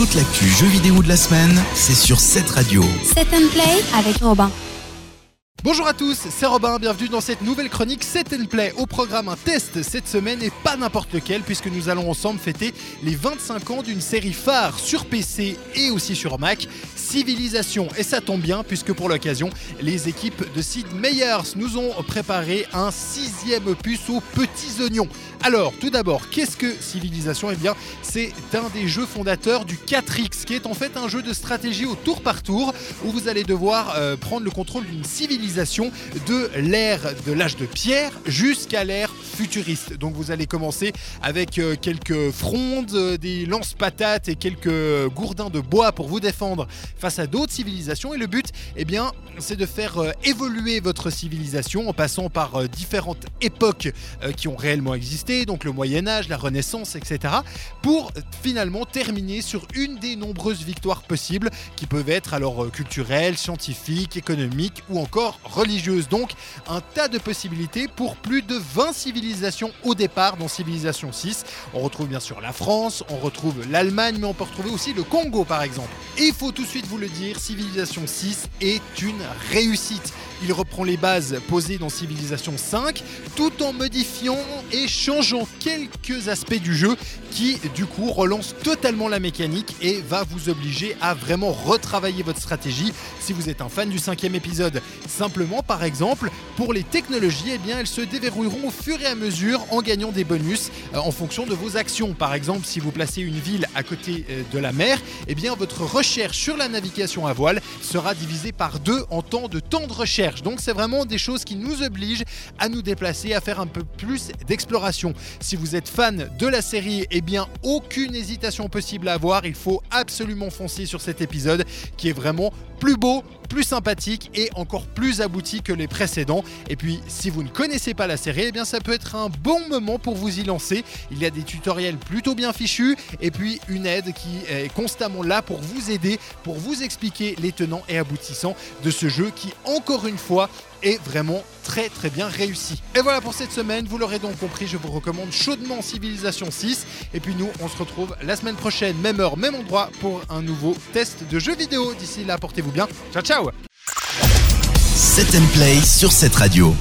Toute l'actu jeux vidéo de la semaine, c'est sur cette radio. Set and Play avec Robin. Bonjour à tous, c'est Robin, bienvenue dans cette nouvelle chronique Set and Play. Au programme un test cette semaine et pas n'importe lequel puisque nous allons ensemble fêter les 25 ans d'une série phare sur PC et aussi sur Mac, Civilisation. Et ça tombe bien puisque pour l'occasion, les équipes de Sid Meyers nous ont préparé un sixième opus aux petits oignons. Alors, tout d'abord, qu'est-ce que Civilisation Eh bien, c'est un des jeux fondateurs du 4X, qui est en fait un jeu de stratégie au tour par tour, où vous allez devoir euh, prendre le contrôle d'une civilisation de l'ère de l'âge de pierre jusqu'à l'ère futuriste. Donc vous allez commencer avec euh, quelques frondes, euh, des lance-patates et quelques gourdins de bois pour vous défendre face à d'autres civilisations. Et le but, eh bien, c'est de faire évoluer votre civilisation en passant par différentes époques qui ont réellement existé donc le Moyen Âge, la Renaissance, etc., pour finalement terminer sur une des nombreuses victoires possibles, qui peuvent être alors euh, culturelles, scientifiques, économiques ou encore religieuses. Donc un tas de possibilités pour plus de 20 civilisations au départ dans Civilisation 6. On retrouve bien sûr la France, on retrouve l'Allemagne, mais on peut retrouver aussi le Congo par exemple. Et il faut tout de suite vous le dire, Civilisation 6 est une réussite. Il reprend les bases posées dans Civilisation 5 tout en modifiant et changeant quelques aspects du jeu qui du coup relance totalement la mécanique et va vous obliger à vraiment retravailler votre stratégie si vous êtes un fan du cinquième épisode. Simplement par exemple, pour les technologies, eh bien, elles se déverrouilleront au fur et à mesure en gagnant des bonus euh, en fonction de vos actions. Par exemple, si vous placez une ville à côté euh, de la mer, eh bien, votre recherche sur la navigation à voile sera divisée par deux en temps de temps de recherche. Donc c'est vraiment des choses qui nous obligent à nous déplacer, à faire un peu plus d'exploration. Si vous êtes fan de la série, eh bien aucune hésitation possible à avoir, il faut absolument foncer sur cet épisode qui est vraiment plus beau, plus sympathique et encore plus abouti que les précédents. Et puis, si vous ne connaissez pas la série, eh bien, ça peut être un bon moment pour vous y lancer. Il y a des tutoriels plutôt bien fichus et puis une aide qui est constamment là pour vous aider, pour vous expliquer les tenants et aboutissants de ce jeu qui, encore une fois, est vraiment très très bien réussi. Et voilà pour cette semaine, vous l'aurez donc compris, je vous recommande chaudement Civilisation 6. Et puis nous, on se retrouve la semaine prochaine, même heure, même endroit, pour un nouveau test de jeux vidéo. D'ici là, portez-vous bien. Ciao ciao Set and Play sur cette radio.